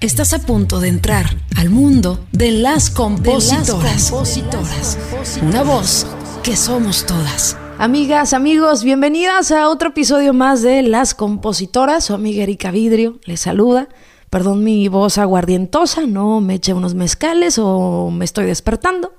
Estás a punto de entrar al mundo de las compositoras. Una voz que somos todas. Amigas, amigos, bienvenidas a otro episodio más de Las Compositoras. Su amiga Erika Vidrio les saluda. Perdón mi voz aguardientosa, no me eché unos mezcales o me estoy despertando.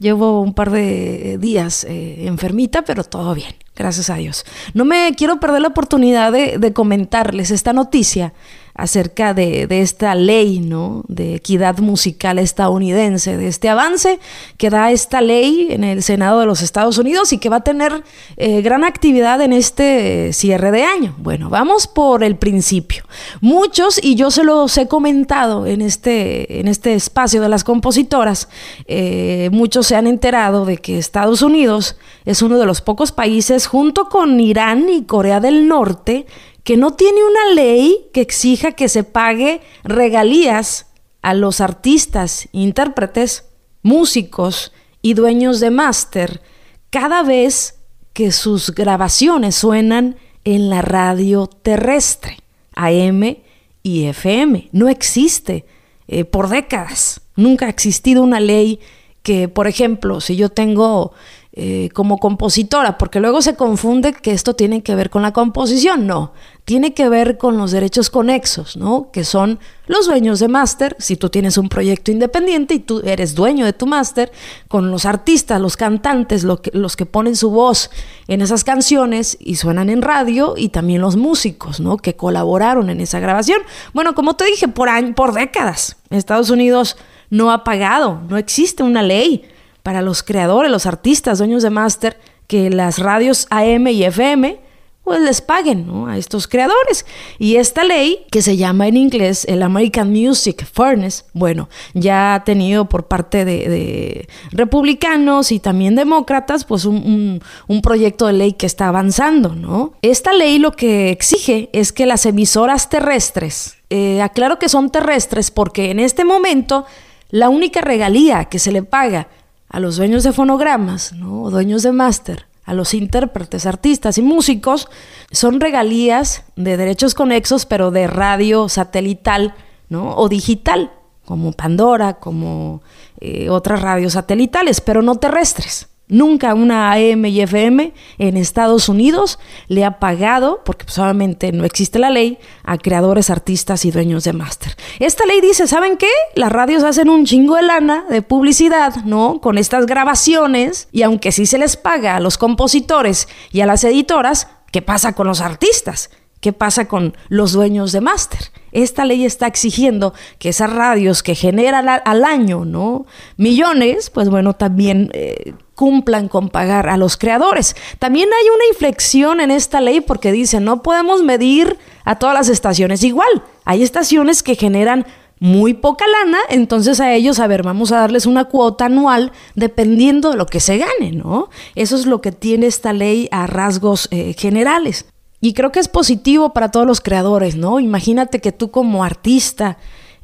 Llevo un par de días eh, enfermita, pero todo bien, gracias a Dios. No me quiero perder la oportunidad de, comentarles esta noticia acerca de, esta ley ¿no? de equidad musical estadounidense, de este avance que da esta ley en el Senado de los Estados Unidos y que va a tener eh, gran actividad en este cierre de año. Bueno, vamos por el principio. Muchos, y yo se los he comentado en este, en este espacio de las compositoras, eh, muchos se han enterado de que Estados Unidos es uno de los pocos países, junto con Irán y Corea del Norte, que no tiene una ley que exija que se pague regalías a los artistas, intérpretes, músicos y dueños de máster cada vez que sus grabaciones suenan en la radio terrestre, AM y FM. No existe eh, por décadas. Nunca ha existido una ley que, por ejemplo, si yo tengo eh, como compositora, porque luego se confunde que esto tiene que ver con la composición. No, tiene que ver con los derechos conexos, ¿no? Que son los dueños de máster, si tú tienes un proyecto independiente y tú eres dueño de tu máster, con los artistas, los cantantes, los que ponen su voz en esas canciones y suenan en radio, y también los músicos, ¿no? Que colaboraron en esa grabación. Bueno, como te dije, por, años, por décadas, Estados Unidos no ha pagado, no existe una ley para los creadores, los artistas, dueños de máster, que las radios AM y FM pues les paguen a estos creadores. Y esta ley, que se llama en inglés el American Music Fairness, bueno, ya ha tenido por parte de, republicanos y también demócratas, pues un, proyecto de ley que está avanzando, ¿no? Esta ley lo que exige es que las emisoras terrestres, eh, aclaro que son terrestres porque en este momento la única regalía que se le paga a los dueños de fonogramas, ¿no? o dueños de máster, a los intérpretes, artistas y músicos, son regalías de derechos conexos, pero de radio satelital ¿no? o digital, como Pandora, como eh, otras radios satelitales, pero no terrestres. Nunca una AM y FM en Estados Unidos le ha pagado, porque solamente no existe la ley, a creadores, artistas y dueños de máster. Esta ley dice, ¿saben qué? Las radios hacen un chingo de lana de publicidad, ¿no? Con estas grabaciones, y aunque sí se les paga a los compositores y a las editoras, ¿qué pasa con los artistas? ¿Qué pasa con los dueños de máster? Esta ley está exigiendo que esas radios que generan al año, ¿no? Millones, pues bueno, también eh, cumplan con pagar a los creadores. También hay una inflexión en esta ley porque dice, no podemos medir a todas las estaciones igual. Hay estaciones que generan muy poca lana, entonces a ellos, a ver, vamos a darles una cuota anual dependiendo de lo que se gane, ¿no? Eso es lo que tiene esta ley a rasgos eh, generales. Y creo que es positivo para todos los creadores, ¿no? Imagínate que tú como artista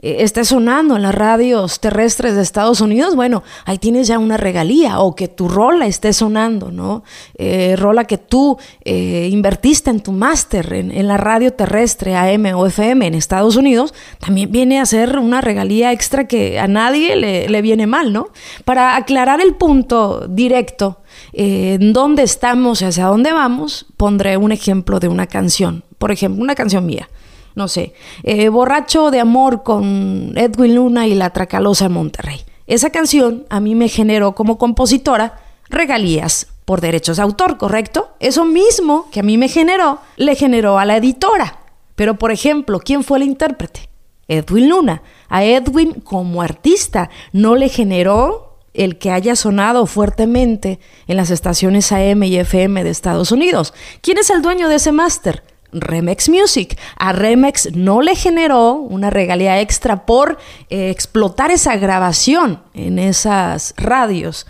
eh, estés sonando en las radios terrestres de Estados Unidos, bueno, ahí tienes ya una regalía, o que tu rola esté sonando, ¿no? Eh, rola que tú eh, invertiste en tu máster en, la radio terrestre AM o FM en Estados Unidos, también viene a ser una regalía extra que a nadie le, le viene mal, ¿no? Para aclarar el punto directo, en dónde estamos y hacia dónde vamos, pondré un ejemplo de una canción. Por ejemplo, una canción mía. No sé, eh, Borracho de Amor con Edwin Luna y La Tracalosa Monterrey. Esa canción a mí me generó como compositora regalías por derechos de autor, ¿correcto? Eso mismo que a mí me generó, le generó a la editora. Pero, por ejemplo, ¿quién fue el intérprete? Edwin Luna. A Edwin como artista no le generó el que haya sonado fuertemente en las estaciones AM y FM de Estados Unidos. ¿Quién es el dueño de ese máster? Remex Music. A Remex no le generó una regalía extra por eh, explotar esa grabación en esas radios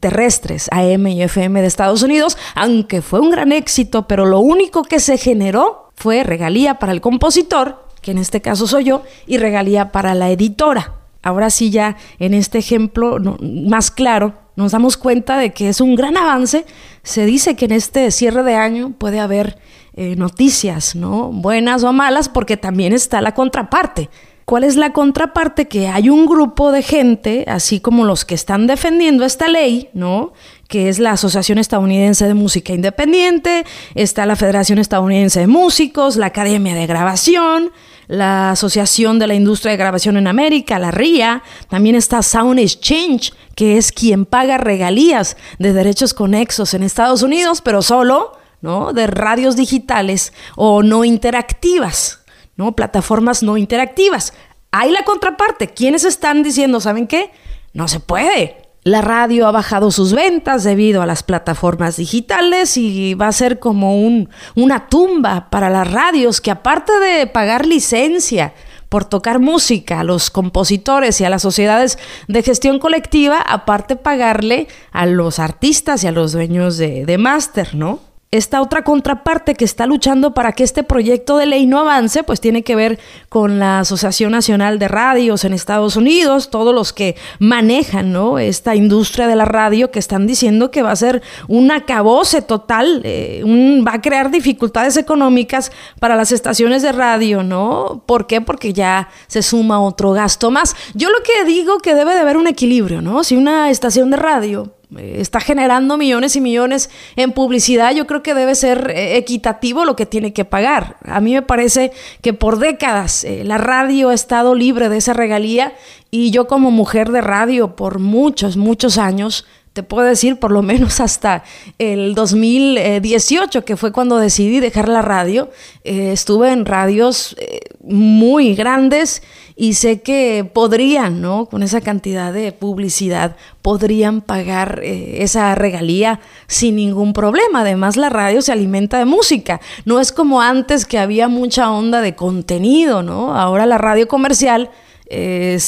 terrestres AM y FM de Estados Unidos, aunque fue un gran éxito, pero lo único que se generó fue regalía para el compositor, que en este caso soy yo, y regalía para la editora. Ahora sí ya en este ejemplo más claro nos damos cuenta de que es un gran avance. Se dice que en este cierre de año puede haber eh, noticias, ¿no? Buenas o malas, porque también está la contraparte. ¿Cuál es la contraparte? Que hay un grupo de gente, así como los que están defendiendo esta ley, ¿no? Que es la Asociación Estadounidense de Música Independiente, está la Federación Estadounidense de Músicos, la Academia de Grabación, la Asociación de la Industria de Grabación en América, la RIA, también está Sound Exchange, que es quien paga regalías de derechos conexos en Estados Unidos, pero solo, ¿no? De radios digitales o no interactivas. ¿no? Plataformas no interactivas. Hay la contraparte. ¿Quiénes están diciendo, saben qué? No se puede. La radio ha bajado sus ventas debido a las plataformas digitales y va a ser como un, una tumba para las radios que aparte de pagar licencia por tocar música a los compositores y a las sociedades de gestión colectiva, aparte pagarle a los artistas y a los dueños de, de máster, ¿no? Esta otra contraparte que está luchando para que este proyecto de ley no avance, pues tiene que ver con la Asociación Nacional de Radios en Estados Unidos, todos los que manejan ¿no? esta industria de la radio que están diciendo que va a ser un acabose total, eh, va a crear dificultades económicas para las estaciones de radio, ¿no? ¿Por qué? Porque ya se suma otro gasto más. Yo lo que digo que debe de haber un equilibrio, ¿no? Si una estación de radio está generando millones y millones en publicidad, yo creo que debe ser eh, equitativo lo que tiene que pagar. A mí me parece que por décadas eh, la radio ha estado libre de esa regalía y yo como mujer de radio por muchos, muchos años, te puedo decir por lo menos hasta el 2018, que fue cuando decidí dejar la radio, estuve en radios muy grandes y sé que podrían, ¿no? Con esa cantidad de publicidad, podrían pagar eh, esa regalía sin ningún problema. Además, la radio se alimenta de música. No es como antes que había mucha onda de contenido, ¿no? Ahora la radio comercial eh,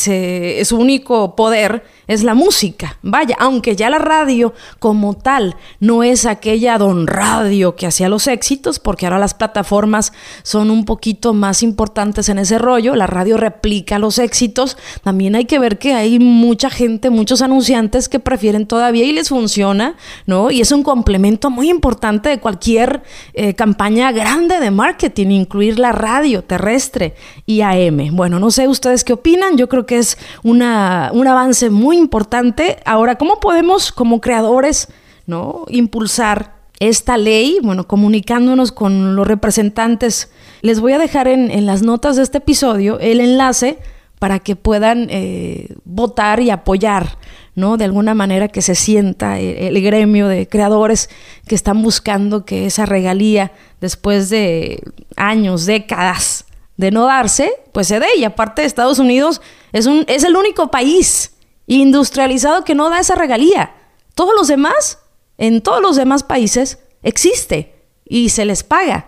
su único poder es la música. Vaya, aunque ya la radio como tal no es aquella don radio que hacía los éxitos, porque ahora las plataformas son un poquito más importantes en ese rollo, la radio replica los éxitos, también hay que ver que hay mucha gente, muchos anunciantes que prefieren todavía y les funciona, ¿no? Y es un complemento muy importante de cualquier eh, campaña grande de marketing, incluir la radio terrestre y AM. Bueno, no sé ustedes qué opinan yo creo que es una, un avance muy importante. Ahora, ¿cómo podemos como creadores ¿no? impulsar esta ley? Bueno, comunicándonos con los representantes. Les voy a dejar en, las notas de este episodio el enlace para que puedan eh, votar y apoyar, ¿no? De alguna manera que se sienta el, gremio de creadores que están buscando que esa regalía, después de años, décadas, de no darse, pues se dé. Y aparte Estados Unidos es, un, es el único país industrializado que no da esa regalía. Todos los demás, en todos los demás países, existe y se les paga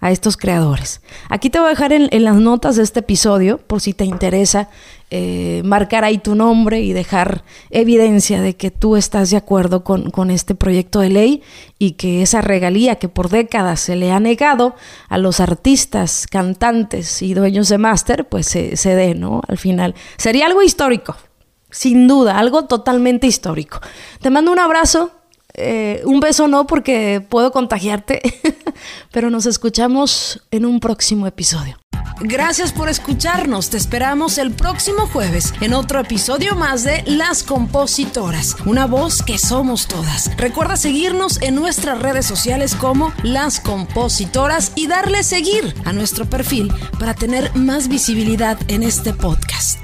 a estos creadores. Aquí te voy a dejar en, las notas de este episodio, por si te interesa, eh, marcar ahí tu nombre y dejar evidencia de que tú estás de acuerdo con, este proyecto de ley y que esa regalía que por décadas se le ha negado a los artistas, cantantes y dueños de máster, pues se dé, ¿no? Al final. Sería algo histórico, sin duda, algo totalmente histórico. Te mando un abrazo, eh, un beso no porque puedo contagiarte, pero nos escuchamos en un próximo episodio. Gracias por escucharnos. Te esperamos el próximo jueves en otro episodio más de Las Compositoras, una voz que somos todas. Recuerda seguirnos en nuestras redes sociales como Las Compositoras y darle seguir a nuestro perfil para tener más visibilidad en este podcast.